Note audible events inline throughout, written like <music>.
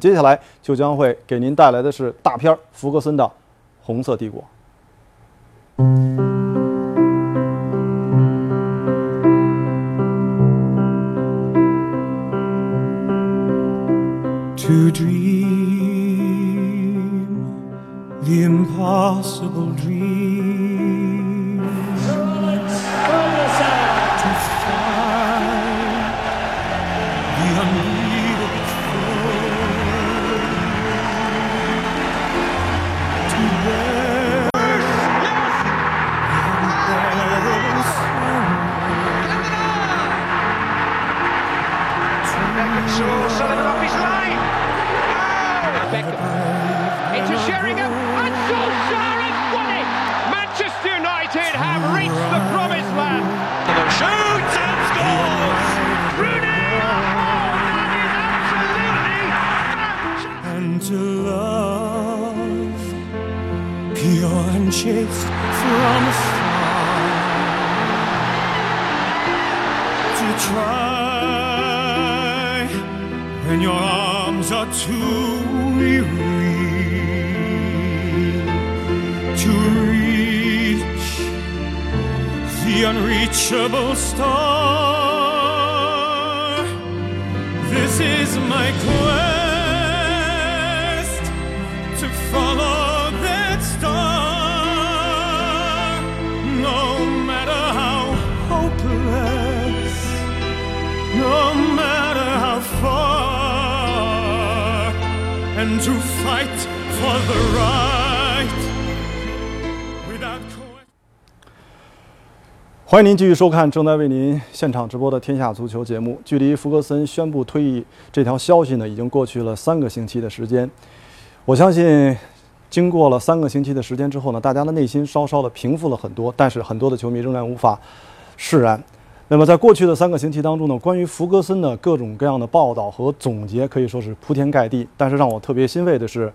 接下来就将会给您带来的是大片福格森的《红色帝国》。to dream the impossible dream from afar to try when your arms are too weary to reach the unreachable star. This is my quest and to fight for the right without question. 欢迎您继续收看正在为您现场直播的《天下足球》节目。距离福格森宣布退役这条消息呢，已经过去了三个星期的时间。我相信，经过了三个星期的时间之后呢，大家的内心稍稍的平复了很多，但是很多的球迷仍然无法释然。那么，在过去的三个星期当中呢，关于福格森的各种各样的报道和总结可以说是铺天盖地。但是让我特别欣慰的是，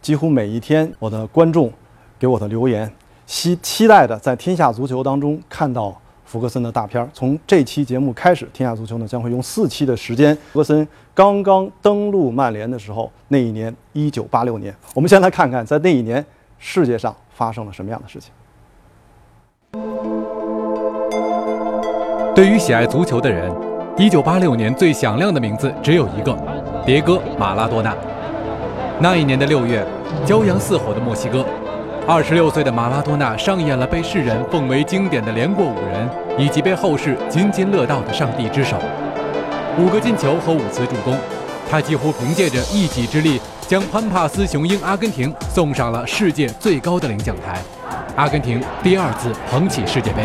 几乎每一天我的观众给我的留言，期期待的在《天下足球》当中看到福格森的大片儿。从这期节目开始，《天下足球》呢将会用四期的时间，福格森刚刚登陆曼联的时候，那一年一九八六年，我们先来看看在那一年世界上发生了什么样的事情。对于喜爱足球的人，1986年最响亮的名字只有一个——迭戈·马拉多纳。那一年的六月，骄阳似火的墨西哥，26岁的马拉多纳上演了被世人奉为经典的连过五人，以及被后世津津乐道的上帝之手。五个进球和五次助攻，他几乎凭借着一己之力，将潘帕斯雄鹰阿根廷送上了世界最高的领奖台。阿根廷第二次捧起世界杯。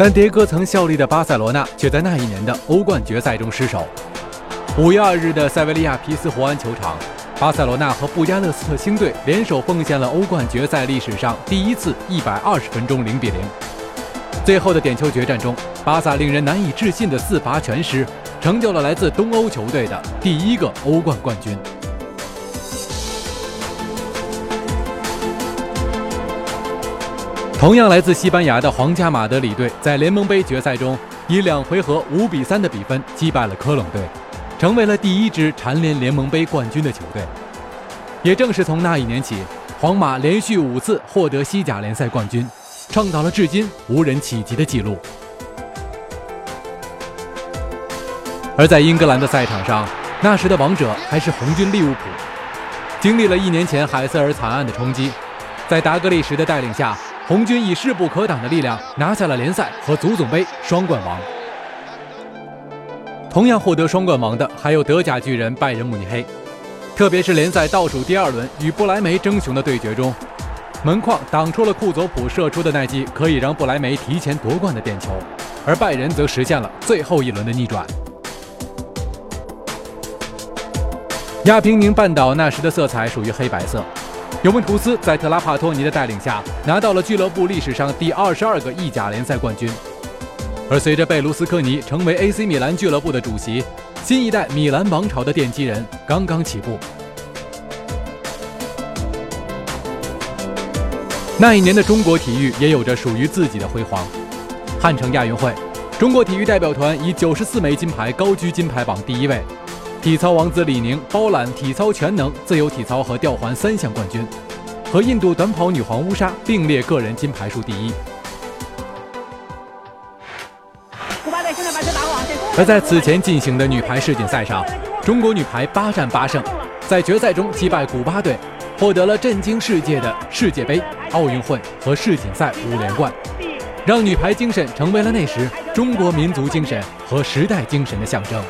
但迭戈曾效力的巴塞罗那却在那一年的欧冠决赛中失手。五月二日的塞维利亚皮斯胡安球场，巴塞罗那和布加勒斯特星队联手奉献了欧冠决赛历史上第一次一百二十分钟零比零。最后的点球决战中，巴萨令人难以置信的四罚全失，成就了来自东欧球队的第一个欧冠冠军。同样来自西班牙的皇家马德里队，在联盟杯决赛中以两回合五比三的比分击败了科隆队，成为了第一支蝉联联盟杯冠军的球队。也正是从那一年起，皇马连续五次获得西甲联赛冠军，创造了至今无人企及的纪录。而在英格兰的赛场上，那时的王者还是红军利物浦，经历了一年前海瑟尔惨案的冲击，在达格利什的带领下。红军以势不可挡的力量拿下了联赛和足总杯双冠王。同样获得双冠王的还有德甲巨人拜仁慕尼黑，特别是联赛倒数第二轮与不莱梅争雄的对决中，门框挡出了库佐普射出的那记可以让不莱梅提前夺冠的点球，而拜仁则实现了最后一轮的逆转。亚平宁半岛那时的色彩属于黑白色。尤文图斯在特拉帕托尼的带领下拿到了俱乐部历史上第二十二个意甲联赛冠军，而随着贝卢斯科尼成为 AC 米兰俱乐部的主席，新一代米兰王朝的奠基人刚刚起步。那一年的中国体育也有着属于自己的辉煌，汉城亚运会，中国体育代表团以九十四枚金牌高居金牌榜第一位。体操王子李宁包揽体操全能、自由体操和吊环三项冠军，和印度短跑女皇乌莎并列个人金牌数第一。而在此前进行的女排世锦赛上，中国女排八战八胜，在决赛中击败古巴队，获得了震惊世界的世界杯、奥运会和世锦赛五连冠，让女排精神成为了那时中国民族精神和时代精神的象征。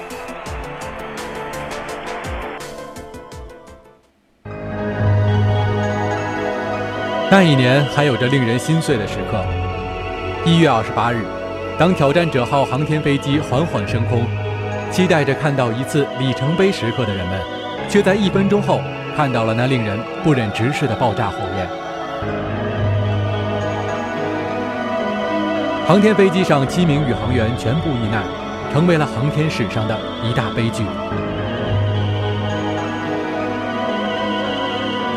那一年还有着令人心碎的时刻，一月二十八日。当挑战者号航天飞机缓缓升空，期待着看到一次里程碑时刻的人们，却在一分钟后看到了那令人不忍直视的爆炸火焰。航天飞机上七名宇航员全部遇难，成为了航天史上的一大悲剧。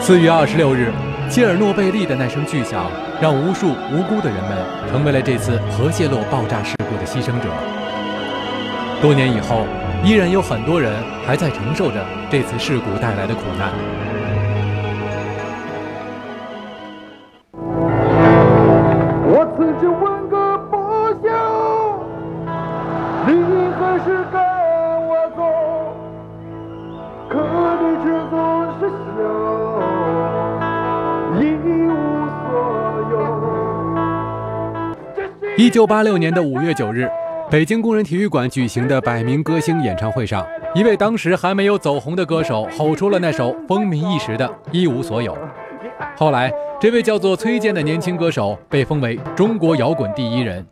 四月二十六日。切尔诺贝利的那声巨响，让无数无辜的人们成为了这次核泄漏爆炸事故的牺牲者。多年以后，依然有很多人还在承受着这次事故带来的苦难。九八六年的五月九日，北京工人体育馆举行的百名歌星演唱会上，一位当时还没有走红的歌手吼出了那首风靡一时的《一无所有》。后来，这位叫做崔健的年轻歌手被封为中国摇滚第一人。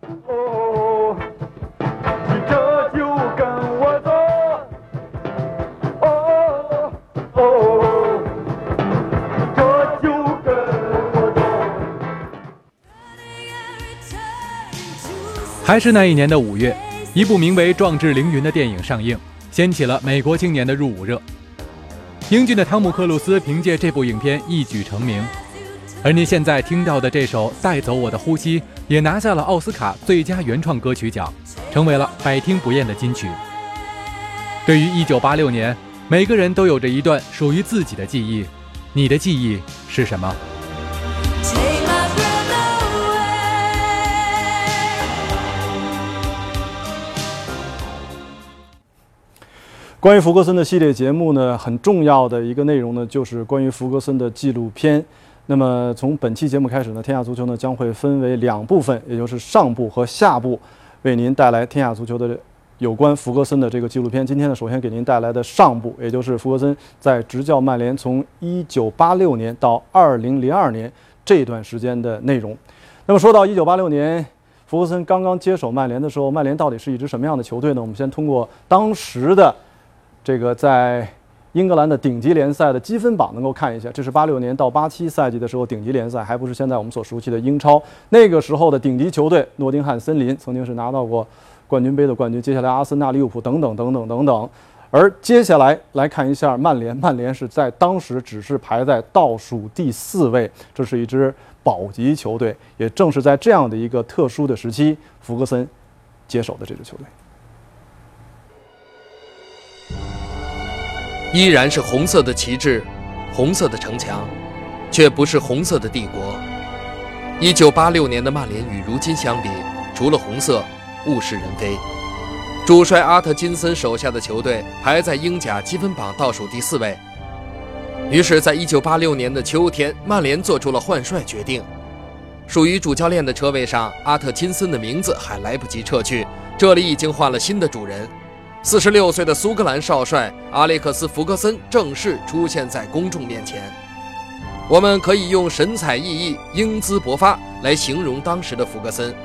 还是那一年的五月，一部名为《壮志凌云》的电影上映，掀起了美国青年的入伍热。英俊的汤姆·克鲁斯凭借这部影片一举成名，而您现在听到的这首《带走我的呼吸》也拿下了奥斯卡最佳原创歌曲奖，成为了百听不厌的金曲。对于1986年，每个人都有着一段属于自己的记忆，你的记忆是什么？关于福格森的系列节目呢，很重要的一个内容呢，就是关于福格森的纪录片。那么从本期节目开始呢，天下足球呢将会分为两部分，也就是上部和下部，为您带来天下足球的有关福格森的这个纪录片。今天呢，首先给您带来的上部，也就是福格森在执教曼联从1986年到2002年这段时间的内容。那么说到1986年，福格森刚刚接手曼联的时候，曼联到底是一支什么样的球队呢？我们先通过当时的。这个在英格兰的顶级联赛的积分榜能够看一下，这是八六年到八七赛季的时候顶级联赛，还不是现在我们所熟悉的英超。那个时候的顶级球队诺丁汉森林曾经是拿到过冠军杯的冠军，接下来阿森纳、利物浦等等等等等等。而接下来来看一下曼联，曼联是在当时只是排在倒数第四位，这是一支保级球队。也正是在这样的一个特殊的时期，福格森接手的这支球队。依然是红色的旗帜，红色的城墙，却不是红色的帝国。一九八六年的曼联与如今相比，除了红色，物是人非。主帅阿特金森手下的球队排在英甲积分榜倒数第四位。于是，在一九八六年的秋天，曼联做出了换帅决定。属于主教练的车位上，阿特金森的名字还来不及撤去，这里已经换了新的主人。四十六岁的苏格兰少帅阿列克斯·福格森正式出现在公众面前。我们可以用神采奕奕、英姿勃发来形容当时的福格森。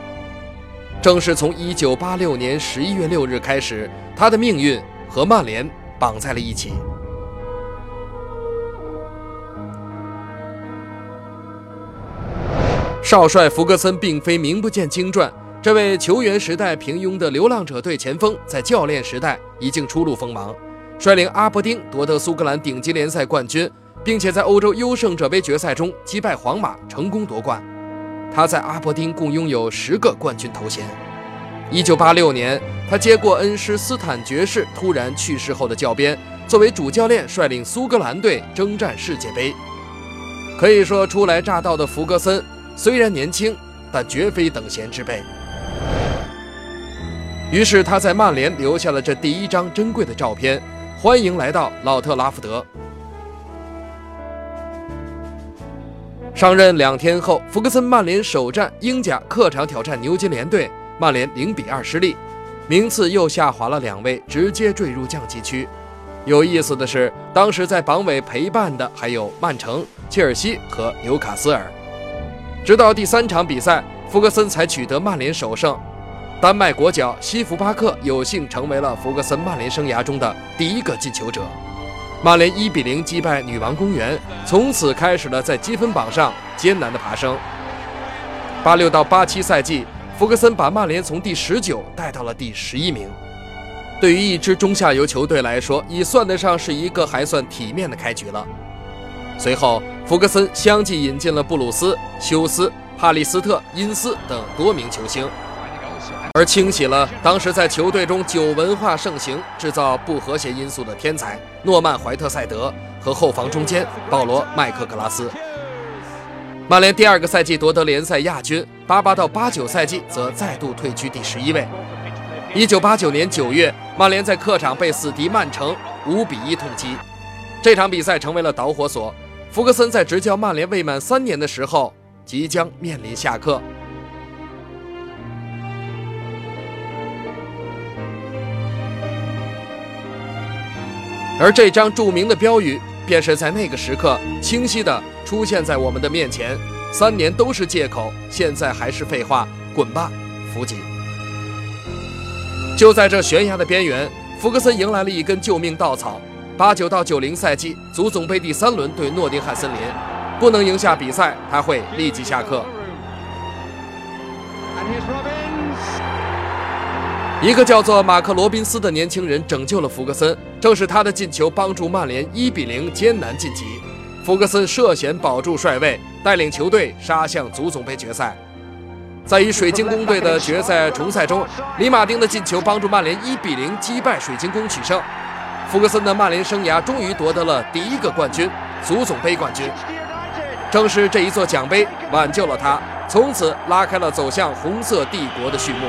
正是从1986年11月6日开始，他的命运和曼联绑在了一起。少帅福格森并非名不见经传。这位球员时代平庸的流浪者队前锋，在教练时代已经初露锋芒，率领阿伯丁夺得苏格兰顶级联赛冠军，并且在欧洲优胜者杯决赛中击败皇马，成功夺冠。他在阿伯丁共拥有十个冠军头衔。一九八六年，他接过恩师斯坦爵士突然去世后的教鞭，作为主教练率领苏格兰队征战世界杯。可以说，初来乍到的弗格森虽然年轻，但绝非等闲之辈。于是他在曼联留下了这第一张珍贵的照片，欢迎来到老特拉福德。上任两天后，弗格森曼联首战英甲客场挑战牛津联队，曼联零比二失利，名次又下滑了两位，直接坠入降级区。有意思的是，当时在榜尾陪伴的还有曼城、切尔西和纽卡斯尔。直到第三场比赛，弗格森才取得曼联首胜。丹麦国脚西弗巴克有幸成为了弗格森曼联生涯中的第一个进球者。曼联一比零击败女王公园，从此开始了在积分榜上艰难的爬升。八六到八七赛季，弗格森把曼联从第十九带到了第十一名。对于一支中下游球队来说，已算得上是一个还算体面的开局了。随后，弗格森相继引进了布鲁斯、休斯、帕利斯特、因斯等多名球星，而清洗了当时在球队中酒文化盛行、制造不和谐因素的天才诺曼·怀特塞德和后防中坚保罗·麦克格拉斯。曼联第二个赛季夺得联赛亚军，八八到八九赛季则再度退居第十一位。一九八九年九月，曼联在客场被死敌曼城五比一痛击，这场比赛成为了导火索。弗格森在执教曼联未满三年的时候，即将面临下课。而这张著名的标语，便是在那个时刻清晰地出现在我们的面前：三年都是借口，现在还是废话，滚吧，福吉！就在这悬崖的边缘，弗格森迎来了一根救命稻草。八九到九零赛季足总杯第三轮对诺丁汉森林，不能赢下比赛，他会立即下课。一个叫做马克·罗宾斯的年轻人拯救了弗格森，正是他的进球帮助曼联一比零艰难晋级。弗格森涉险保住帅位，带领球队杀向足总杯决赛。在与水晶宫队的决赛重赛中，里马丁的进球帮助曼联一比零击败水晶宫取胜。弗格森的曼联生涯终于夺得了第一个冠军——足总杯冠军。正是这一座奖杯挽救了他，从此拉开了走向红色帝国的序幕。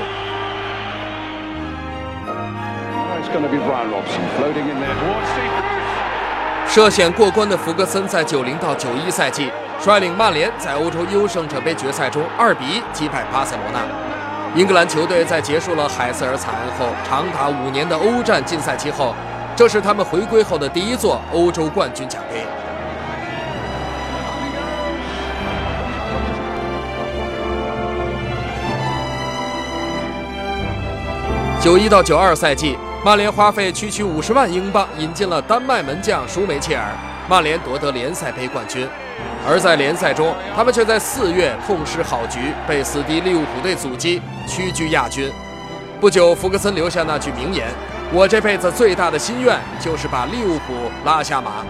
涉险过关的弗格森在九零到九一赛季率领曼联在欧洲优胜者杯决赛中二比一击败巴塞罗那。英格兰球队在结束了海瑟尔惨案后长达五年的欧战禁赛期后，这是他们回归后的第一座欧洲冠军奖杯。九一到九二赛季，曼联花费区区五十万英镑引进了丹麦门将舒梅切尔，曼联夺得联赛杯冠军。而在联赛中，他们却在四月痛失好局，被死敌利物浦队阻击，屈居亚军。不久，弗格森留下那句名言：“我这辈子最大的心愿就是把利物浦拉下马。”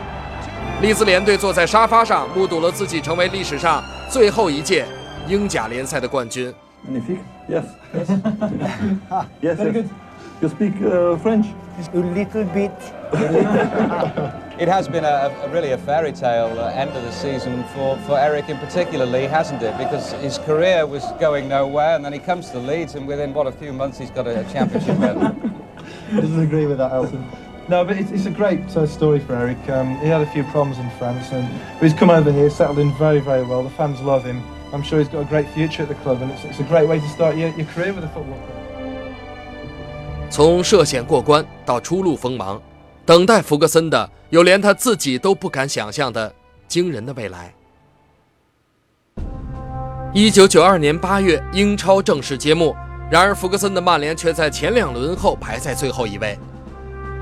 利兹联队坐在沙发上，目睹了自己成为历史上最后一届英甲联赛的冠军。Yes. Yes. <laughs> yes. yes. You speak uh, French? A little bit. <laughs> It has been a, a really a fairy tale uh, end of the season for, for Eric in particularly, hasn't it? Because his career was going nowhere, and then he comes to Leeds, and within what a few months he's got a, a championship win. He <laughs> doesn't agree with that, Elton. No, but it's, it's a great uh, story for Eric. Um, he had a few problems in France, and but he's come over here, settled in very, very well. The fans love him. I'm sure he's got a great future at the club, and it's, it's a great way to start your, your career with a football club. 从涉险过关到初露锋芒，等待弗格森的有连他自己都不敢想象的惊人的未来。一九九二年八月，英超正式揭幕，然而弗格森的曼联却在前两轮后排在最后一位。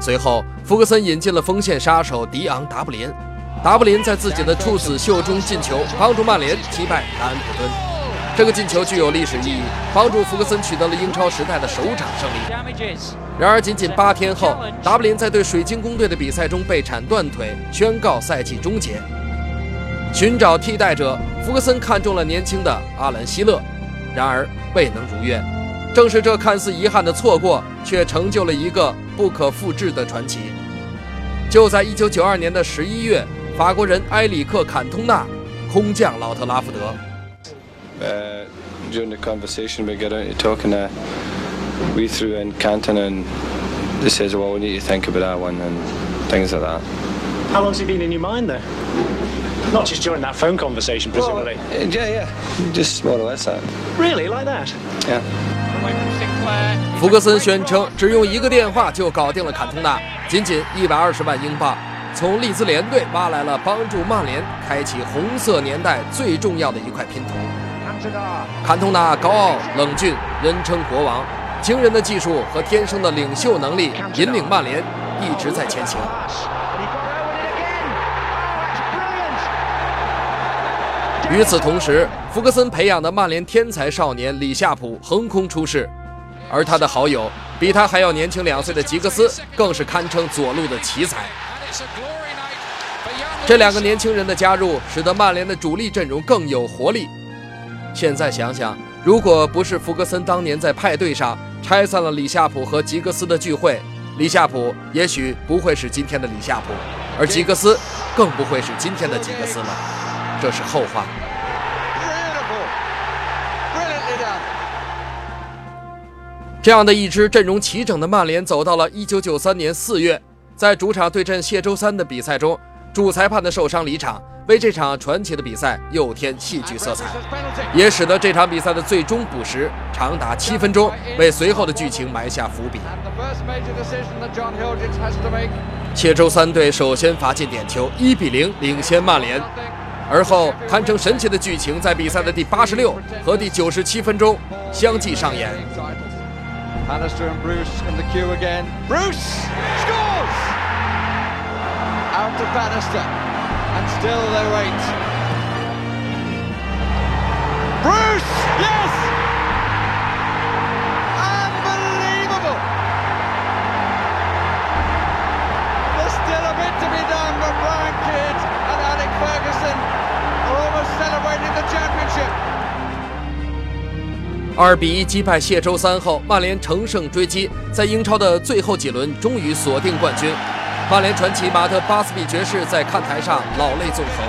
随后，弗格森引进了锋线杀手迪昂·达布林，达布林在自己的处子秀中进球，帮助曼联击败南安普敦。这个进球具有历史意义，帮助弗格森取得了英超时代的首场胜利。然而，仅仅八天后，达布林在对水晶宫队的比赛中被铲断腿，宣告赛季终结。寻找替代者，弗格森看中了年轻的阿兰·希勒，然而未能如愿。正是这看似遗憾的错过，却成就了一个不可复制的传奇。就在1992年的11月，法国人埃里克·坎通纳空降老特拉福德。Uh, during the conversation, we get into talking. Uh, we threw in Canton, and they says, "Well, we need to think about that one and things like that." How long's it been in your mind, though? Not just during that phone conversation, presumably. Uh, yeah, yeah, just more or less that. Really, like that? Yeah. 福格森宣称，只用一个电话就搞定了坎通纳，仅仅一百二十万英镑， 从利兹联队挖来了帮助曼联开启红色年代最重要的一块拼图。坎通纳高傲冷峻，人称国王，惊人的技术和天生的领袖能力引领曼联一直在前行。与此同时，福格森培养的曼联天才少年里夏普横空出世，而他的好友比他还要年轻两岁的吉格斯更是堪称左路的奇才。这两个年轻人的加入，使得曼联的主力阵容更有活力。现在想想，如果不是福格森当年在派对上拆散了里夏普和吉格斯的聚会，里夏普也许不会是今天的里夏普，而吉格斯更不会是今天的吉格斯了。这是后话。这样的一支阵容齐整的曼联，走到了1993年4月，在主场对阵谢周三的比赛中，主裁判的受伤离场，为这场传奇的比赛又添戏剧色彩，也使得这场比赛的最终补时长达七分钟，为随后的剧情埋下伏笔。谢周三队首先罚进点球，1比0领先曼联，而后堪称神奇的剧情在比赛的第86和第97分钟相继上演。Bannister and Bruce in the queue again. Bruce scores! Out to Bannister. And still they wait. Bruce! Yes! 二比一击败谢周三后，曼联乘胜追击，在英超的最后几轮终于锁定冠军。曼联传奇马特·巴斯比爵士在看台上老泪纵横。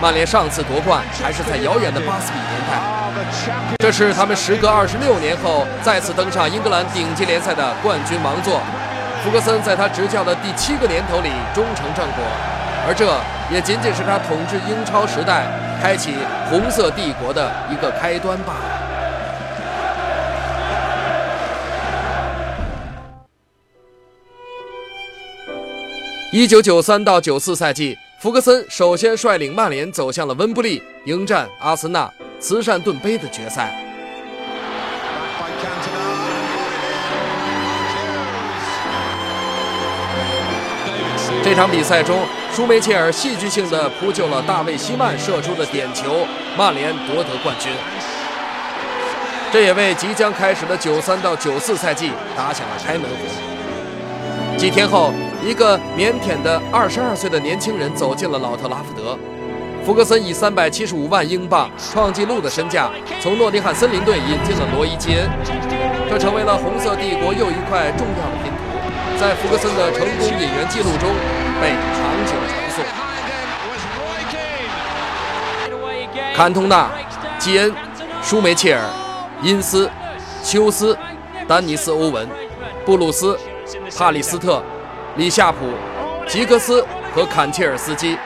曼联上次夺冠还是在遥远的巴斯比年代，这是他们时隔二十六年后再次登上英格兰顶级联赛的冠军王座。福格森在他执教的第七个年头里终成正果，而这也仅仅是他统治英超时代、开启红色帝国的一个开端罢了。一九九三到九四赛季，福格森首先率领曼联走向了温布利迎战阿森纳慈善盾杯的决赛。这场比赛中，舒梅切尔戏剧性的扑救了大卫·希曼射出的点球，曼联夺得冠军。这也为即将开始的九三到九四赛季打响了开门红。几天后，一个腼腆的二十二岁的年轻人走进了老特拉福德。福格森以三百七十五万英镑创纪录的身价，从诺丁汉森林队引进了罗伊·基恩，这成为了红色帝国又一块重要的拼图，在福格森的成功引援记录中被长久传颂。坎通纳、基恩、舒梅切尔、因斯、休斯、丹尼斯·欧文、布鲁斯。帕里斯特、里夏普、吉格斯和坎切尔斯基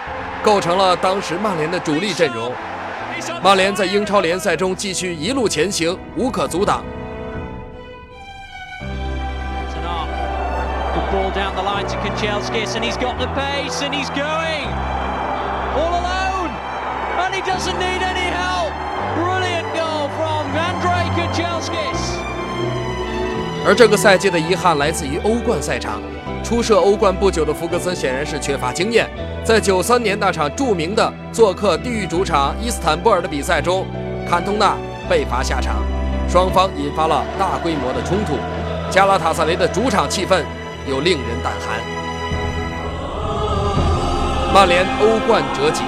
构成了当时曼联的主力阵容。曼联在英超联赛中继续一路前行，无可阻挡。而这个赛季的遗憾来自于欧冠赛场。初涉欧冠不久的福格森显然是缺乏经验，在九三年那场著名的做客地狱主场伊斯坦布尔的比赛中，坎通纳被罚下场，双方引发了大规模的冲突。加拉塔萨雷的主场气氛又令人胆寒。曼联欧冠折戟，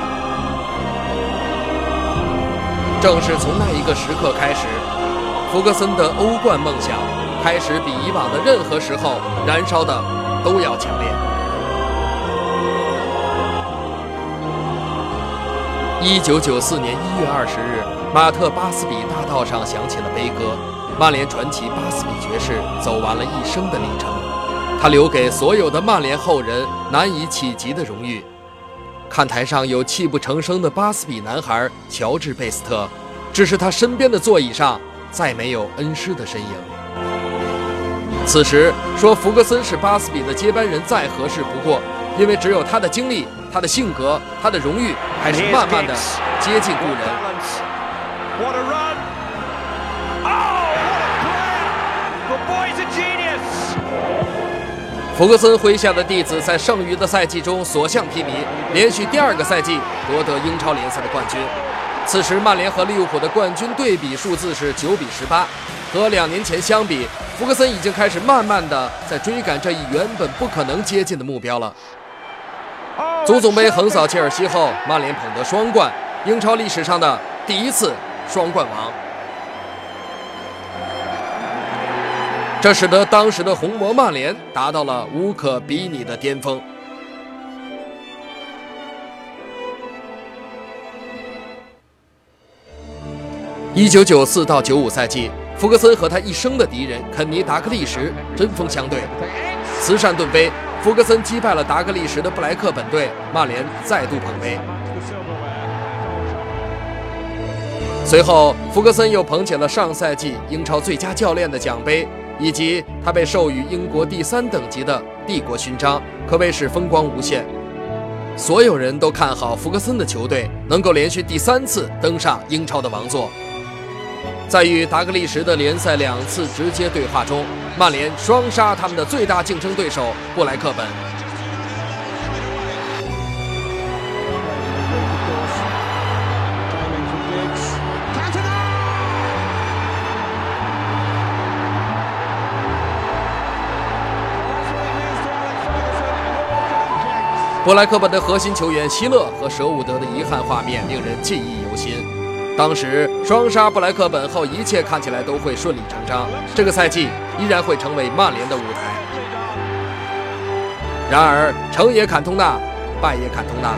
正是从那一个时刻开始，福格森的欧冠梦想开始比以往的任何时候燃烧的都要强烈。一九九四年一月二十日，马特巴斯比大道上响起了悲歌，曼联传奇巴斯比爵士走完了一生的历程，他留给所有的曼联后人难以企及的荣誉。看台上有泣不成声的巴斯比男孩乔治贝斯特，只是他身边的座椅上再没有恩师的身影。此时说福格森是巴斯比的接班人再合适不过，因为只有他的经历。他的性格，他的荣誉，开始慢慢的接近故人。福格森麾下的弟子在剩余的赛季中所向披靡，连续第二个赛季夺得英超联赛的冠军。此时曼联和利物浦的冠军对比数字是九比十八，和两年前相比，福格森已经开始慢慢的在追赶这一原本不可能接近的目标了。足总杯横扫切尔西后，曼联捧得双冠，英超历史上的第一次双冠王。这使得当时的红魔曼联达到了无可比拟的巅峰。一九九四到九五赛季，福格森和他一生的敌人肯尼·达克利什针锋相对，慈善盾杯。福格森击败了达格利什的布莱克本队，曼联再度捧杯。随后，福格森又捧起了上赛季英超最佳教练的奖杯，以及他被授予英国第三等级的帝国勋章，可谓是风光无限。所有人都看好福格森的球队能够连续第三次登上英超的王座。在与达格利什的联赛两次直接对话中，曼联双杀他们的最大竞争对手布莱克本。布莱克本的核心球员希勒和舍伍德的遗憾画面令人记忆犹新。当时双杀布莱克本后，一切看起来都会顺理成章，这个赛季依然会成为曼联的舞台。然而，成也坎通纳，败也坎通纳。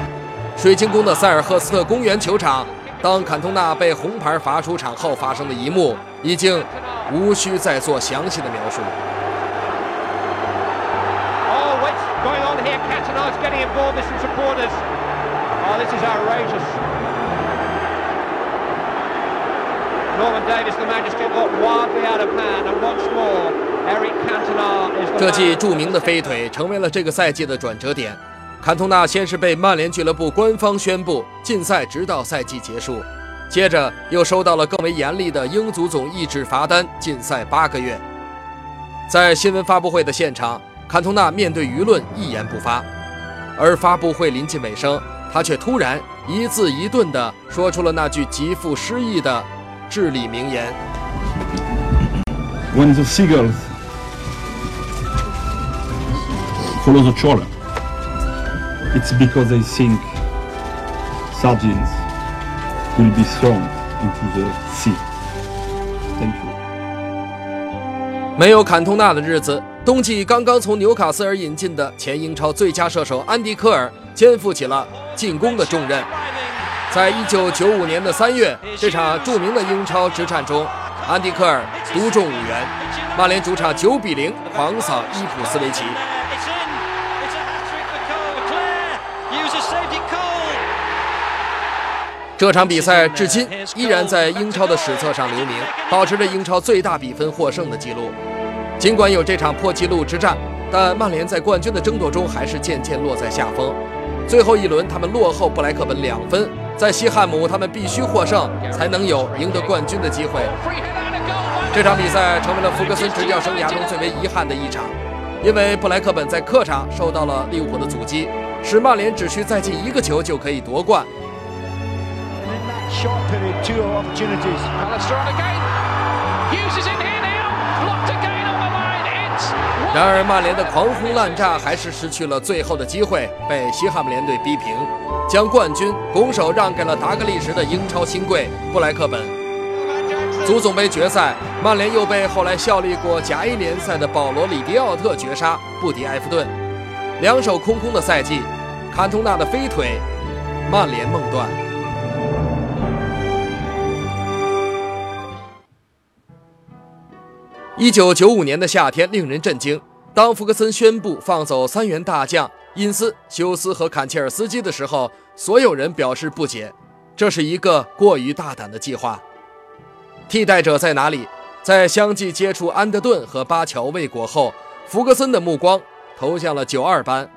水晶宫的塞尔赫斯特公园球场，当坎通纳被红牌罚出场后发生的一幕，已经无需再做详细的描述 what's going on here? Cantona's getting involved with some supporters. Oh, this is outrageous. Norman Davis, the Majesty, got wildly out of hand, and once more, 这记著名的飞腿成为了这个赛季的转折点。坎通纳先是被曼联俱乐部官方宣布禁赛，直到赛季结束，接着又收到了更为严厉的英足总一纸罚单，禁赛八个月。在新闻发布会的现场，坎通纳面对舆论一言不发，而发布会临近尾声，他却突然一字一顿地说出了那句极富诗意的。至理名言。When the seagulls follow the trawler, it's because they think sardines will be thrown into the sea. Thank you. 没有坎通纳的日子，冬季刚刚从纽卡斯尔引进的前英超最佳射手安迪科尔肩负起了进攻的重任。在一九九五年的三月，这场著名的英超之战中，安迪科尔独中五元，曼联主场九比零狂扫伊普斯维奇。这场比赛至今依然在英超的史册上留名，保持着英超最大比分获胜的记录。尽管有这场破纪录之战，但曼联在冠军的争夺中还是渐渐落在下风。最后一轮，他们落后布莱克本两分。在西汉姆，他们必须获胜，才能有赢得冠军的机会。这场比赛成为了福格森执教生涯中最为遗憾的一场，因为布莱克本在客场受到了利物浦的阻击，使曼联只需再进一个球就可以夺冠。然而，曼联的狂轰滥炸还是失去了最后的机会，被西汉姆联队逼平，将冠军拱手让给了达格利什的英超新贵布莱克本。足总杯决赛，曼联又被后来效力过甲 A 联赛的保罗·里迪奥特绝杀，不敌埃弗顿。两手空空的赛季，坎通纳的飞腿，曼联梦断。一九九五年的夏天令人震惊，当福格森宣布放走三员大将因斯、休斯和坎切尔斯基的时候，所有人表示不解，这是一个过于大胆的计划。替代者在哪里？在相继接触安德顿和巴乔未果后，福格森的目光投向了九二班。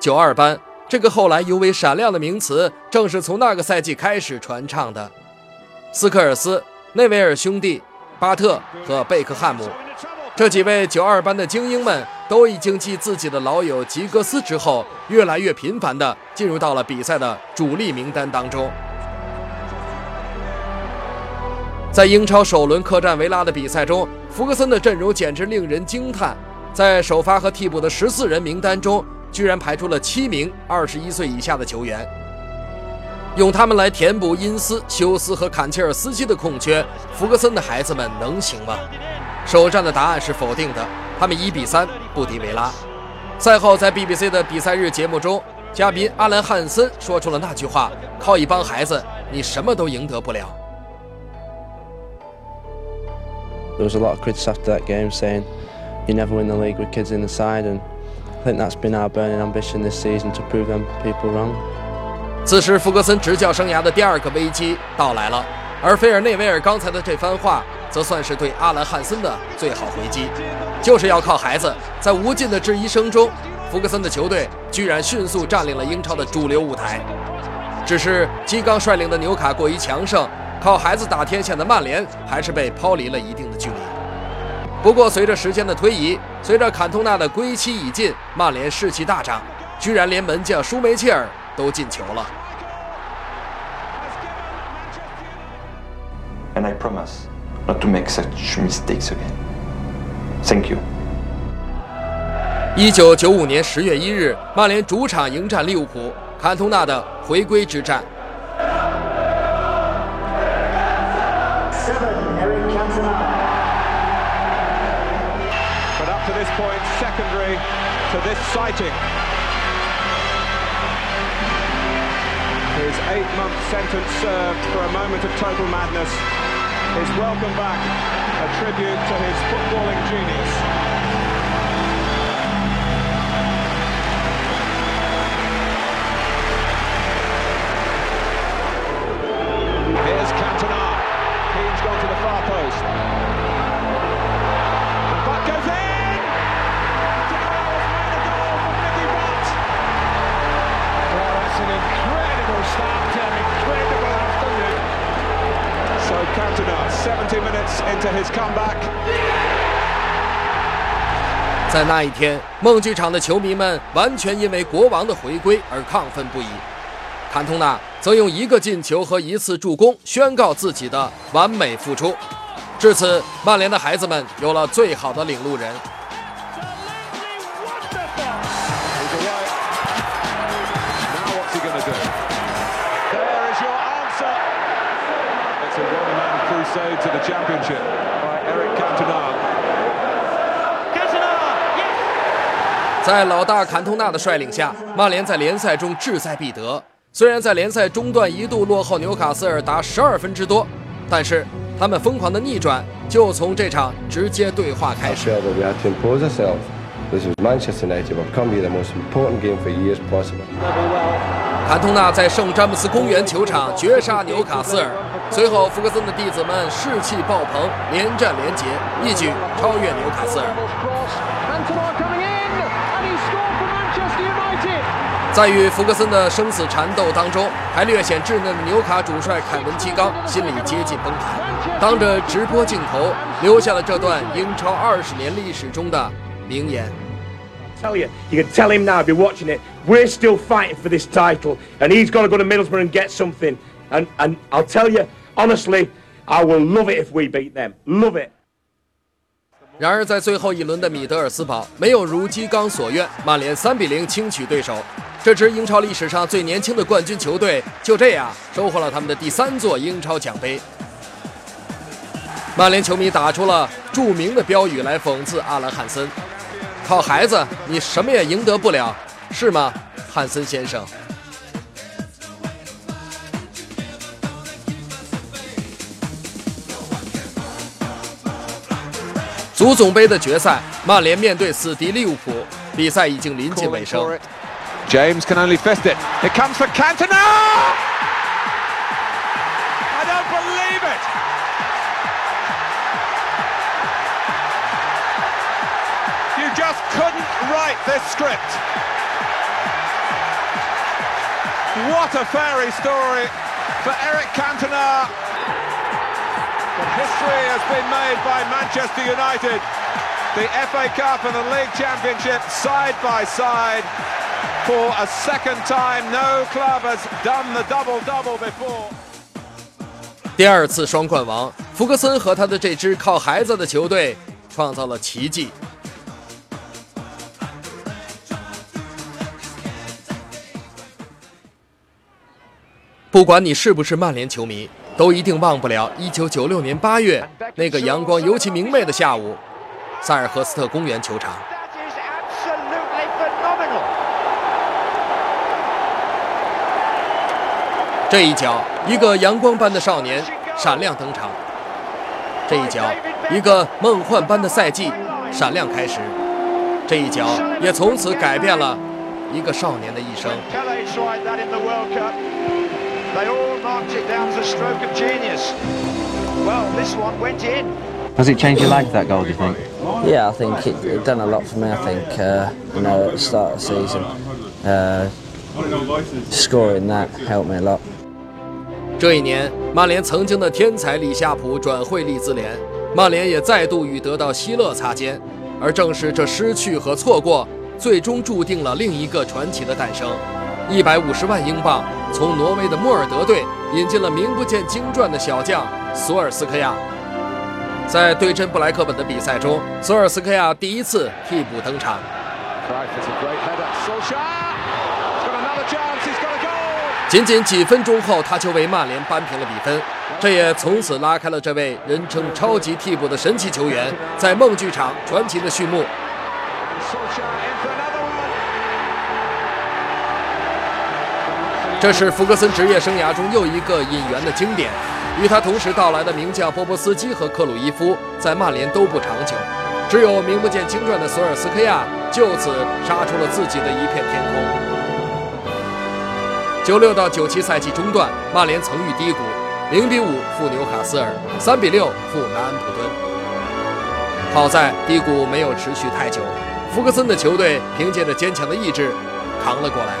九二班这个后来尤为闪亮的名词，正是从那个赛季开始传唱的。斯科尔斯、内维尔兄弟、巴特和贝克汉姆这几位九二班的精英们，都已经继自己的老友吉格斯之后，越来越频繁地进入到了比赛的主力名单当中。在英超首轮客战维拉的比赛中，福格森的阵容简直令人惊叹。在首发和替补的十四人名单中，居然排出了七名二十一岁以下的球员，用他们来填补因斯、休斯和坎切尔斯基的空缺，福格森的孩子们能行吗？首战的答案是否定的，他们一比三不敌维拉。赛后，在 BBC 的比赛日节目中，嘉宾阿兰·汉森说出了那句话：“靠一帮孩子，你什么都赢得不了。” there was a lot of critics after that game saying you never win the league with kids in the side, and I think that's been our burning ambition this season to prove them people wrong. 此时，福格森执教生涯的第二个危机到来了，而菲尔内维尔刚才的这番话，则算是对阿兰·汉森的最好回击，就是要靠孩子。在无尽的质疑声中，福格森的球队居然迅速占领了英超的主流舞台。只是基刚率领的纽卡过于强盛。靠孩子打天下的曼联还是被抛离了一定的距离。不过，随着时间的推移，随着坎通纳的归期已近，曼联士气大涨，居然连门将舒梅切尔都进球了。And I promise not to make such mistakes again. Thank you. 一九九五年十月一日，曼联主场迎战利物浦，坎通纳的回归之战。But up to this point, secondary to this sighting. His eight-month sentence served for a moment of total madness. His welcome back, a tribute to his footballing genius. 在那一天，梦剧场的球迷们完全因为国王的回归而亢奋不已。坎通纳则用一个进球和一次助攻宣告自己的完美复出。至此，曼联的孩子们有了最好的领路人。在老大坎通纳的率领下，曼联在联赛中志在必得。虽然在联赛中段一度落后纽卡斯尔达十二分之多，但是他们疯狂的逆转就从这场直接对话开始。坎通纳在圣詹姆斯公园球场绝杀纽卡斯尔，随后福格森的弟子们士气爆棚，连战连捷，一举超越纽卡斯尔。在与福格森的生死缠斗当中，还略显稚嫩的纽卡主帅凯文基冈心里接近崩盘，当着直播镜头留下了这段英超二十年历史中的名言。tell you, you can tell him now, be watching it, we're still fighting for this title, and he's got to go to Middlesbrough and get something. And, and I'll tell you, honestly, I will love it if we beat them. Love it. 然而，在最后一轮的米德尔斯堡没有如基刚所愿，曼联三比零轻取对手。这支英超历史上最年轻的冠军球队就这样收获了他们的第三座英超奖杯。曼联球迷打出了著名的标语来讽刺阿兰·汉森：“靠孩子，你什么也赢得不了，是吗，汉森先生？”足总杯的决赛，曼联面对死敌利物浦，比赛已经临近尾声。James can only fist it. It comes for Cantona. I don't believe it. You just couldn't write this script. What a fairy story for Eric Cantona. But history has been made by Manchester United. The FA Cup and the League Championship side by side. For a second time, no club has done the double-double before. 第二次双冠王，福格森和他的这支靠孩子的球队创造了奇迹。不管你是不是曼联球迷，都一定忘不了1996年8月那个阳光尤其明媚的下午，塞尔赫斯特公园球场。这一脚，一个阳光般的少年闪亮登场；这一脚，一个梦幻般的赛季闪亮开始；这一脚，也从此改变了一个少年的一生。Has it changed your life that goal? Do you think? Yeah, I think it, it done a lot for me. I think uh, you know at the start of the season, uh, scoring that helped me a lot. 这一年，曼联曾经的天才里夏普转会利兹联，曼联也再度与得到希勒擦肩，而正是这失去和错过，最终注定了另一个传奇的诞生。一百五十万英镑从挪威的莫尔德队引进了名不见经传的小将索尔斯克亚，在对阵布莱克本的比赛中，索尔斯克亚第一次替补登场。仅仅几分钟后，他就为曼联扳平了比分，这也从此拉开了这位人称“超级替补”的神奇球员在梦剧场传奇的序幕。这是福格森职业生涯中又一个引援的经典。与他同时到来的名将波波斯基和克鲁伊夫在曼联都不长久，只有名不见经传的索尔斯克亚就此杀出了自己的一片天空。九六到九七赛季中段，曼联曾遇低谷，零比五负纽卡斯尔，三比六负南安普敦。好在低谷没有持续太久，福格森的球队凭借着坚强的意志扛了过来。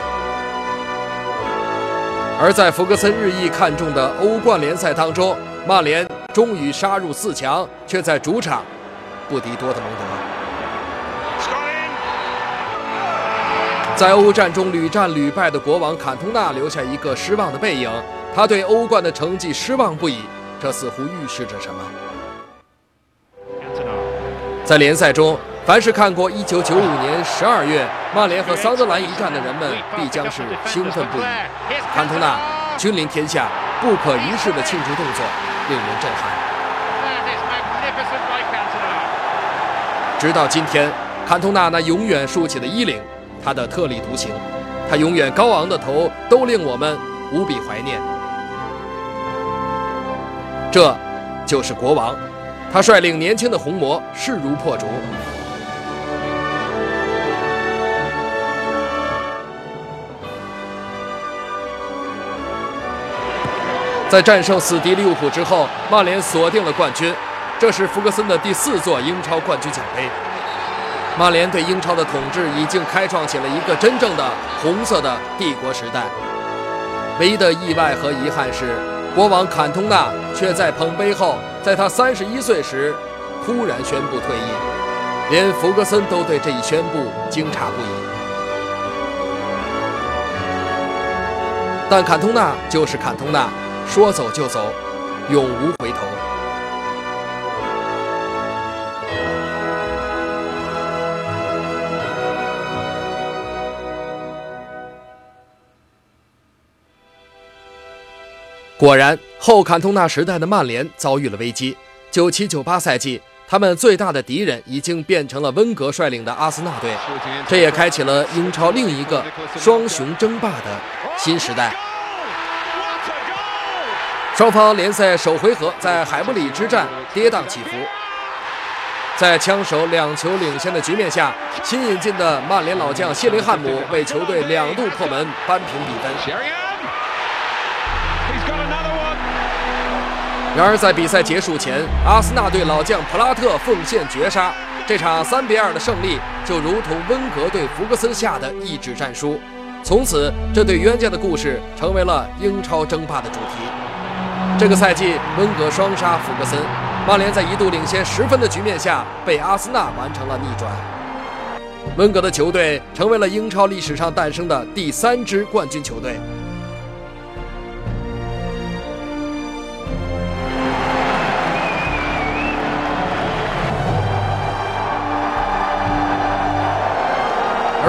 而在福格森日益看重的欧冠联赛当中，曼联终于杀入四强，却在主场不敌多特蒙德。在欧战中屡战屡败的国王坎通纳留下一个失望的背影，他对欧冠的成绩失望不已，这似乎预示着什么。在联赛中，凡是看过1995年12月曼联和桑德兰一战的人们，必将是兴奋不已。坎通纳君临天下，不可一世的庆祝动作令人震撼。直到今天，坎通纳那永远竖起的衣领。他的特立独行，他永远高昂的头，都令我们无比怀念。这，就是国王，他率领年轻的红魔势如破竹。在战胜死敌利物浦之后，曼联锁定了冠军，这是福格森的第四座英超冠军奖杯。曼联对英超的统治已经开创起了一个真正的红色的帝国时代。唯一的意外和遗憾是，国王坎通纳却在捧杯后，在他三十一岁时突然宣布退役，连福格森都对这一宣布惊诧不已。但坎通纳就是坎通纳，说走就走，永无回头。果然，后坎通纳时代的曼联遭遇了危机。九七九八赛季，他们最大的敌人已经变成了温格率领的阿森纳队，这也开启了英超另一个双雄争霸的新时代。双方联赛首回合在海布里之战跌宕起伏，在枪手两球领先的局面下，新引进的曼联老将谢林汉姆为球队两度破门扳平比分。然而在比赛结束前，阿森纳队老将普拉特奉献绝杀，这场三比二的胜利就如同温格对福格森下的一纸战书，从此这对冤家的故事成为了英超争霸的主题。这个赛季，温格双杀福格森，曼联在一度领先十分的局面下，被阿森纳完成了逆转。温格的球队成为了英超历史上诞生的第三支冠军球队。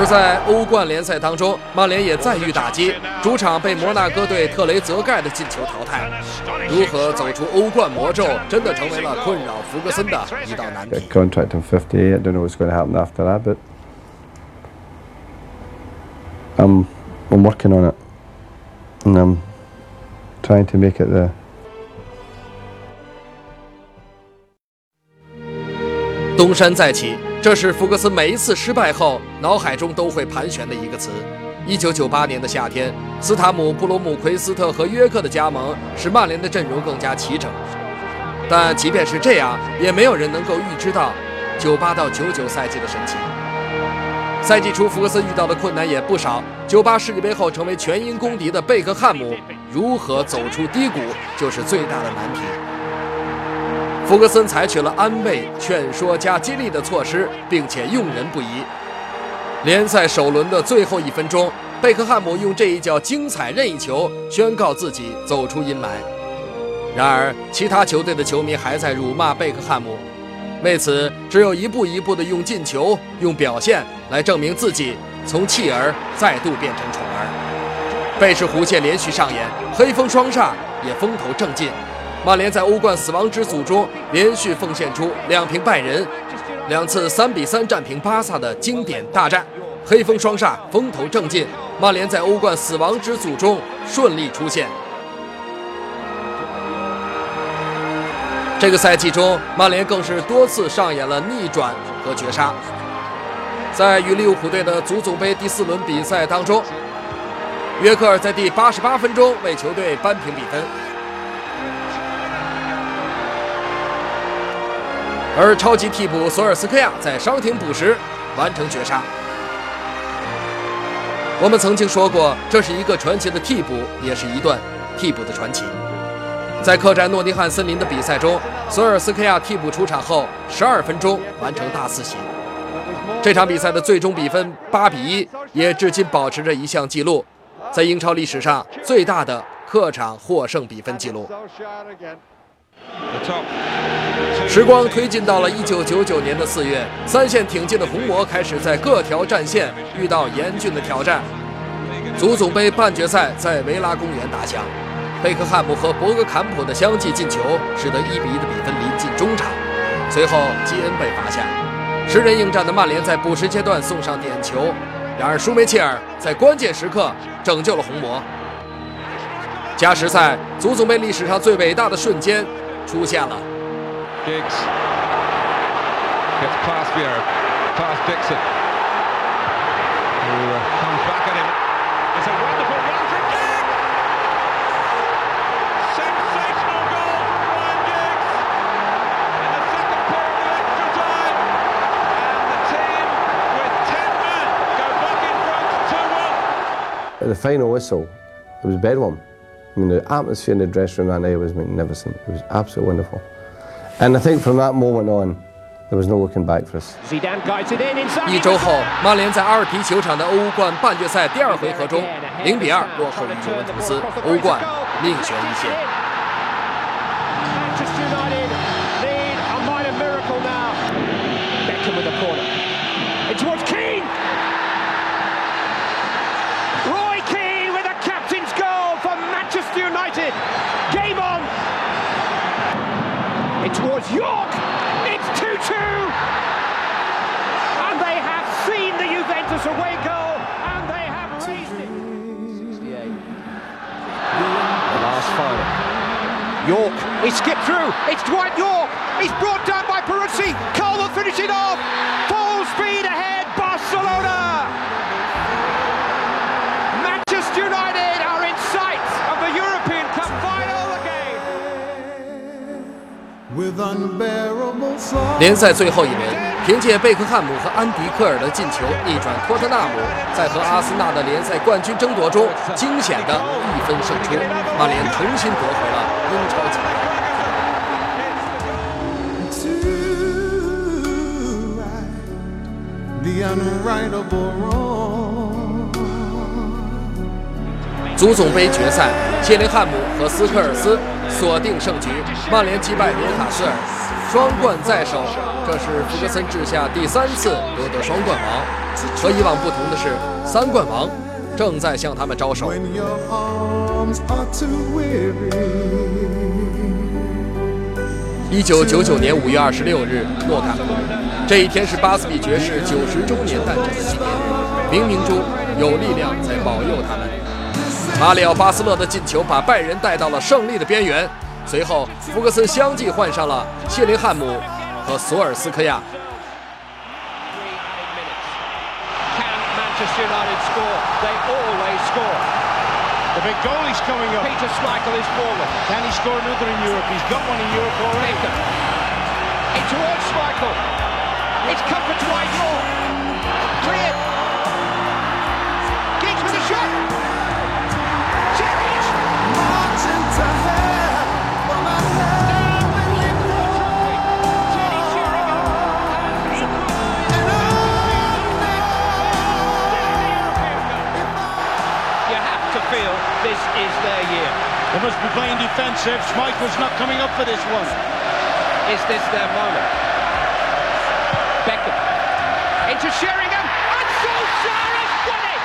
而在欧冠联赛当中，曼联也再遇打击，主场被摩纳哥队特雷泽盖的进球淘汰。如何走出欧冠魔咒，真的成为了困扰福格森的一道难题。Contract in 58. I don't know what's going to happen after that, but I'm I'm working on it, and I'm trying to make it there. 东山再起，这是福克斯每一次失败后脑海中都会盘旋的一个词。一九九八年的夏天，斯塔姆、布罗姆奎斯特和约克的加盟使曼联的阵容更加齐整。但即便是这样，也没有人能够预知到九八到九九赛季的神奇。赛季初，福克斯遇到的困难也不少。九八世界杯后成为全英公敌的贝克汉姆，如何走出低谷，就是最大的难题。福格森采取了安慰、劝说加激励的措施，并且用人不疑。联赛首轮的最后一分钟，贝克汉姆用这一脚精彩任意球宣告自己走出阴霾。然而，其他球队的球迷还在辱骂贝克汉姆，为此只有一步一步地用进球、用表现来证明自己从弃儿再度变成宠儿。贝氏弧线连续上演，黑风双煞也风头正劲。曼联在欧冠死亡之组中连续奉献出两平拜仁、两次三比三战平巴萨的经典大战，黑风双煞风头正劲，曼联在欧冠死亡之组中顺利出现。这个赛季中，曼联更是多次上演了逆转和绝杀。在与利物浦队的足总杯第四轮比赛当中，约克尔在第八十八分钟为球队扳平比分。而超级替补索尔斯克亚在伤停补时完成绝杀。我们曾经说过，这是一个传奇的替补，也是一段替补的传奇。在客战诺丁汉森林的比赛中，索尔斯克亚替补出场后十二分钟完成大四喜。这场比赛的最终比分八比一，也至今保持着一项纪录，在英超历史上最大的客场获胜比分记录。时光推进到了一九九九年的四月，三线挺进的红魔开始在各条战线遇到严峻的挑战。足总杯半决赛在维拉公园打响，贝克汉姆和博格坎普的相继进球，使得一比一的比分临近中场。随后基恩被罚下，十人应战的曼联在补时阶段送上点球，然而舒梅切尔在关键时刻拯救了红魔。加时赛，足总杯历史上最伟大的瞬间出现了。Giggs gets past Vieira, past Dixon, who uh, comes back at him. It's a wonderful run from Giggs! Sensational goal from Ryan Giggs in the second period of extra time. And the team, with 10 men, go back in front 2 1. At the final whistle, it was bedlam. I mean, the atmosphere in the dressing room that night was magnificent. It was absolutely wonderful. And I think from that moment on, there was no looking back for us. 一周后，曼联在阿尔皮球场的欧冠半决赛第二回合中，零比二落后于尤文图斯，欧冠另悬一线。Skipped through. It's Dwight York. He's brought down by Peruzzi. Cole will finish it off. Full speed ahead, Barcelona. Manchester United are in sight of the European Cup final again. With unbearable sorrow. 联赛最后一轮，凭借贝克汉姆和安迪科尔的进球逆转托特纳姆，在和阿森纳的联赛冠军争夺中惊险的一分胜出，曼联重新夺回了英超 The unrightable wrong. 足总杯决赛，切林汉姆和斯科尔斯锁定胜局，曼联击败纽卡斯尔，双冠在手。这是福格森治下第三次夺得双冠王。和以往不同的是，三冠王正在向他们招手。一九九九年五月二十六日，诺坎普，这一天是巴斯比爵士九十周年诞生的纪念日，冥冥中有力量在保佑他们。马里奥·巴斯勒的进球把拜仁带到了胜利的边缘，随后福格森相继换上了谢林汉姆和索尔斯克亚。Can Manchester United score? They always score. The big goal is coming up. Peter Schmeichel is forward. Can he score another in Europe? He's got one in Europe already. Baker. In towards Schmeichel. It's come for Dwight York. Cleared. Giggs with a shot. Cherish. Marching to hell. Well, I heavenly Teddy Sheringham. You have to feel this is their year. They must be playing defensive. Schmeichel's not coming up for this one. Is this their moment? Into Sheringham. And Solskjaer has won it!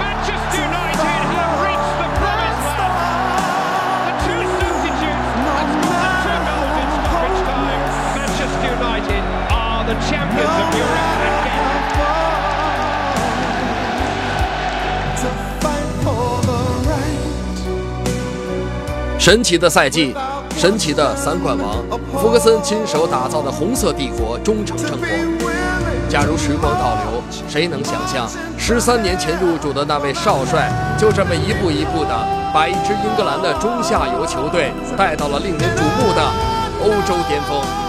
Manchester United have reached the promised land. The two substitutes have scored the two goals in stoppage time. Manchester United are the champions of Europe again. to fight for the right. 神奇的赛季，神奇的三冠王， 福格森亲手打造的红色帝国终成正果。假如时光倒流，谁能想象十三年前入主的那位少帅，就这么一步一步的把一支英格兰的中下游球队带到了令人瞩目的欧洲巅峰。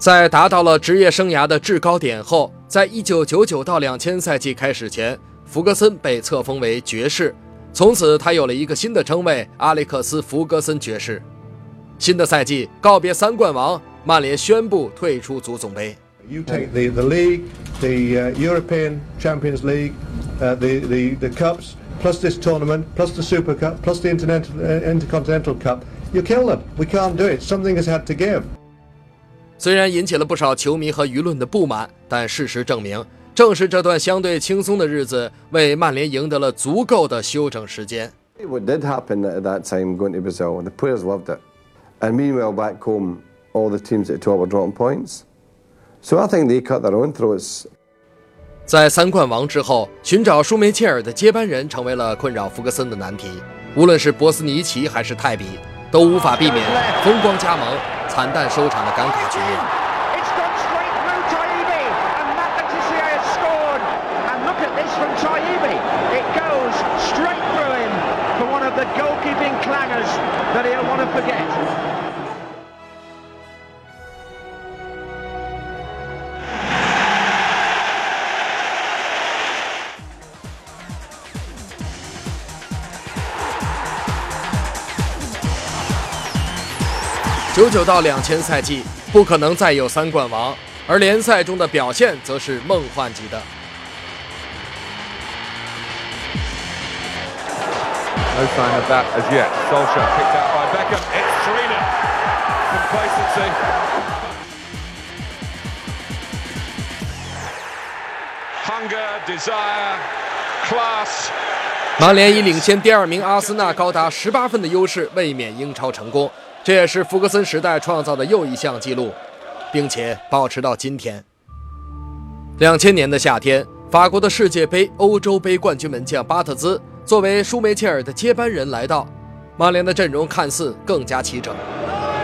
在达到了职业生涯的制高点后，在一九九九到两千赛季开始前，福格森被册封为爵士，从此他有了一个新的称谓——阿历克斯·福格森爵士。新的赛季告别三冠王，曼联宣布退出足总杯。You take the, the league, the uh, European Champions League, uh, the, the, the cups, plus this tournament, plus the Super Cup, plus the Internet- uh, Intercontinental Cup. You kill them. We can't do it. Something has had to give. 虽然引起了不少球迷和舆论的不满，但事实证明，正是这段相对轻松的日子，为曼联赢得了足够的休整时间。What did happen at that time going to Brazil, the players loved it. And meanwhile, back home, all the teams at top were dropping points. So I think they cut their own throats. 在三冠王之后，寻找舒梅切尔的接班人成为了困扰福格森的难题。无论是博斯尼奇还是泰比，都无法避免风光加盟、惨淡收场的尴尬局面。九九到两千赛季不可能再有三冠王，而联赛中的表现则是梦幻级的。曼联以领先第二名阿森纳高达十八分的优势卫冕英超成功，这也是福格森时代创造的又一项纪录，并且保持到今天。两千年的夏天，法国的世界杯、欧洲杯冠军门将巴特兹作为舒梅切尔的接班人来到，曼联的阵容看似更加齐整。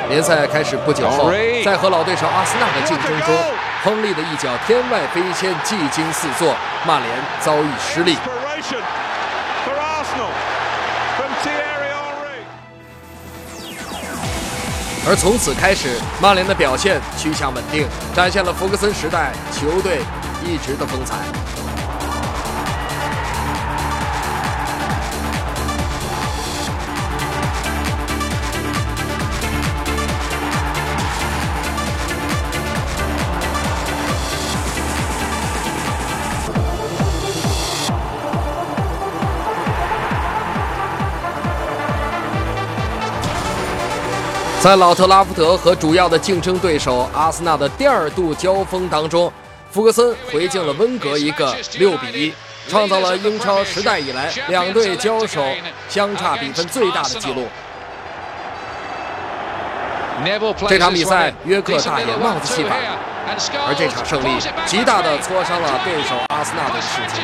联赛开始不久后，在和老对手阿森纳的竞争中，亨利的一脚天外飞仙，技惊四座，曼联遭遇失利。而从此开始，曼联的表现趋向稳定，展现了福格森时代球队一直的风采。在老特拉福德和主要的竞争对手阿森纳的第二度交锋当中，福格森回敬了温格一个六比一，创造了英超时代以来两队交手相差比分最大的纪录。这场比赛，约克大演帽子戏法，而这场胜利极大的挫伤了对手阿森纳队的士气，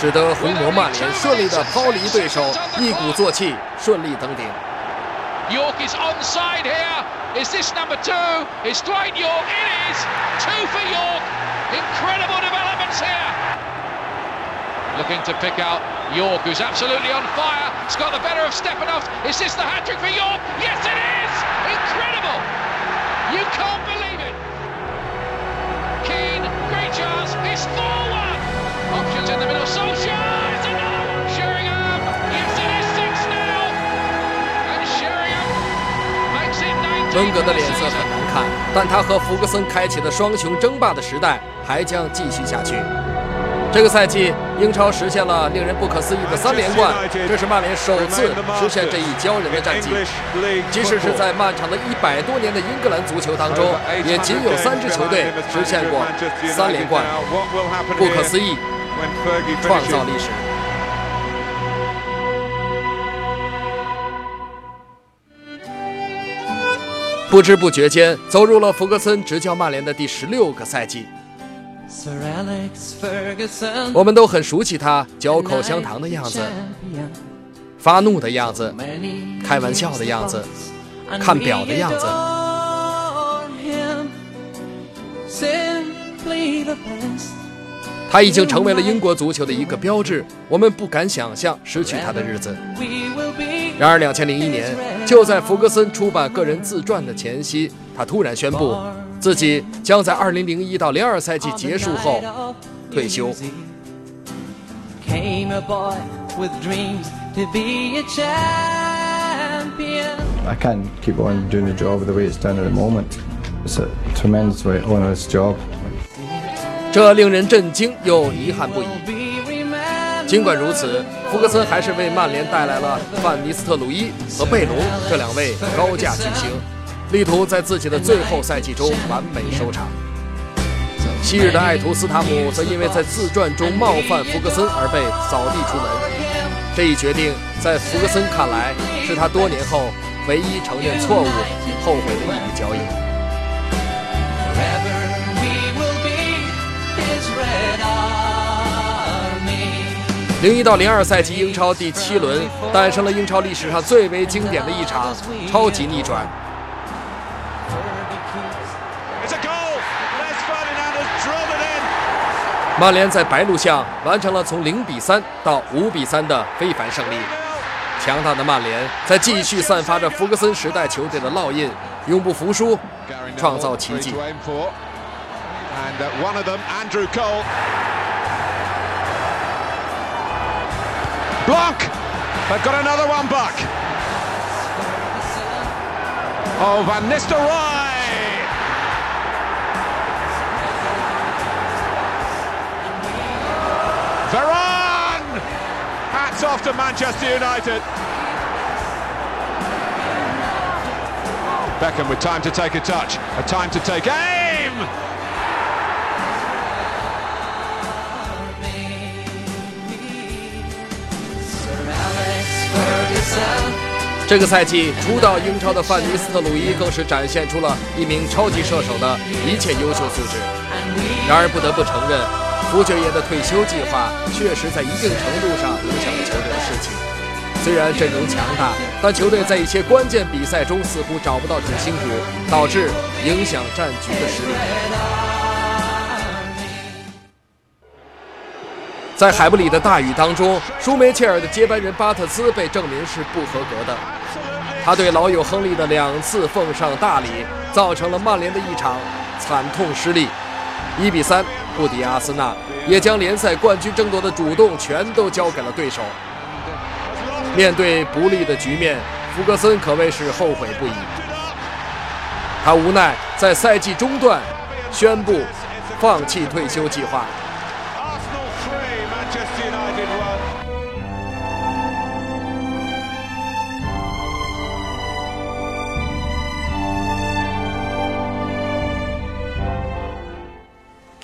使得红魔曼联顺利的抛离对手，一鼓作气顺利登顶。York is onside here. Is this number two? Is Dwight York? It is. Two for York. Incredible developments here. Looking to pick out York, who's absolutely on fire. It's got the better of Stepanov. Is this the hat trick for York? Yes, it is. Incredible. You can't believe it. Keane, great chance. It's 4 1. Options in the middle. Solskjaer. 温格的脸色很难看，但他和福格森开启的双雄争霸的时代还将继续下去。这个赛季，英超实现了令人不可思议的三连冠，这是曼联首次实现这一骄人的战绩。即使是在漫长的一百多年的英格兰足球当中，也仅有三支球队实现过三连冠，不可思议，创造历史。不知不觉间，走入了福格森执教曼联的第十六个赛季。我们都很熟悉他嚼口香糖的样子，发怒的样子，开玩笑的样子，看表的样子。他已经成为了英国足球的一个标志，我们不敢想象失去他的日子。然而，两千零一年，就在弗格森出版个人自传的前夕，他突然宣布，自己将在二零零一到零二赛季结束后退休。Came a boy with dreams to be a champion. I can't keep on doing the job the way it's done at the moment. It's a tremendously onerous job. 这令人震惊又遗憾不已。尽管如此，福格森还是为曼联带来了范尼斯特鲁伊和贝隆这两位高价巨星，力图在自己的最后赛季中完美收场。昔日的爱徒斯塔姆则因为在自传中冒犯福格森而被扫地出门。这一决定在福格森看来是他多年后唯一承认错误、后悔的一笔交易。零一到零二赛季英超第七轮，诞生了英超历史上最为经典的一场超级逆转。曼联在白鹿巷完成了从零比三到五比三的非凡胜利。强大的曼联在继续散发着福格森时代球队的烙印，永不服输，创造奇迹 Block! They've got another one back. Oh, Van Nistelrooy! Varane! Hats off to Manchester United. Beckham with time to take a touch, a time to take aim! 这个赛季初到英超的范尼斯特鲁伊更是展现出了一名超级射手的一切优秀素质。然而，不得不承认，福爵爷的退休计划确实在一定程度上影响了球队的士气。虽然阵容强大，但球队在一些关键比赛中似乎找不到主心骨，导致影响战局的失利。在海布里的大雨当中，舒梅切尔的接班人巴特斯被证明是不合格的。他对老友亨利的两次奉上大礼，造成了曼联的一场惨痛失利，一比三不敌阿森纳，也将联赛冠军争夺的主动全都交给了对手。面对不利的局面，福格森可谓是后悔不已。他无奈在赛季中段宣布放弃退休计划。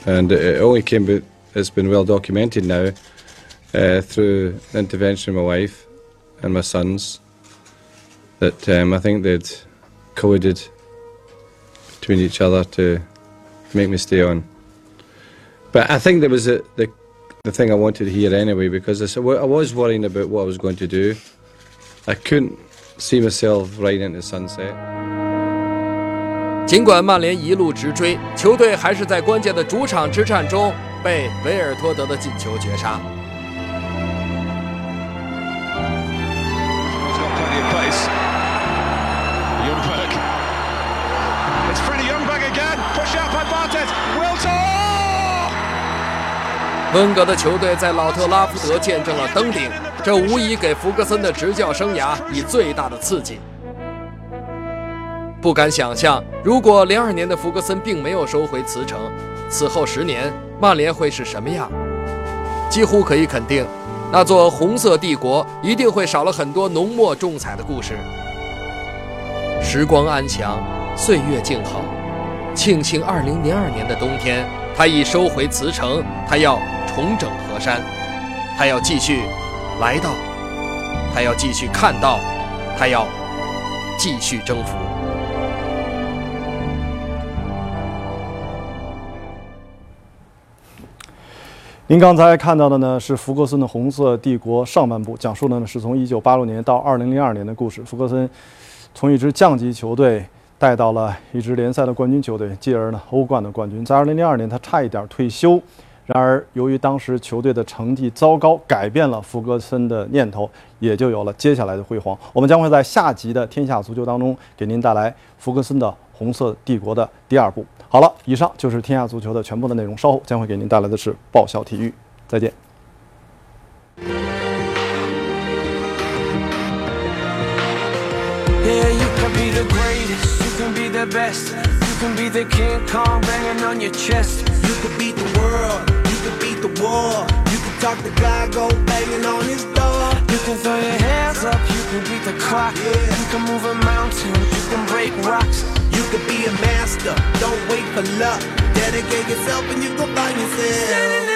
And it only came. But it's been well documented now uh, through the intervention of my wife and my sons that um, I think they'd colluded between each other to make me stay on. But I think there was a, the the thing I wanted to hear anyway because I, I was worrying about what I was going to do. I couldn't see myself right into sunset. 尽管曼联一路直追，球队还是在关键的主场之战中被维尔托德的进球绝杀。温格的球队在老特拉福德见证了登顶，这无疑给福格森的执教生涯以最大的刺激。不敢想象，如果零二年的福格森并没有收回辞呈，此后十年曼联会是什么样？几乎可以肯定，那座红色帝国一定会少了很多浓墨重彩的故事。时光安详，岁月静好，庆幸二零零二年的冬天，他已收回辞呈，他要重整河山，他要继续来到，他要继续看到，他要继续征服。您刚才看到的呢是福格森的《红色帝国》上半部，讲述的呢是从1986年到2002年的故事。福格森从一支降级球队带到了一支联赛的冠军球队，继而呢欧冠的冠军。在2002年，他差一点退休，然而由于当时球队的成绩糟糕，改变了福格森的念头，也就有了接下来的辉煌。我们将会在下集的《天下足球》当中给您带来福格森的《红色帝国》的第二部。好了，以上就是天下足球的全部的内容。稍后将会给您带来的是爆笑体育，再见。Yeah, you can be the greatest, you can be the best, you can be the King Kong banging on your chest. You can beat the world, beat the war, you can talk the guy, go banging on his door. You can throw your hands up, you can beat the clock, Yeah. you can move a mountain, you can break rocks. You could be a master, don't wait for luck. Dedicate yourself and you can find yourself.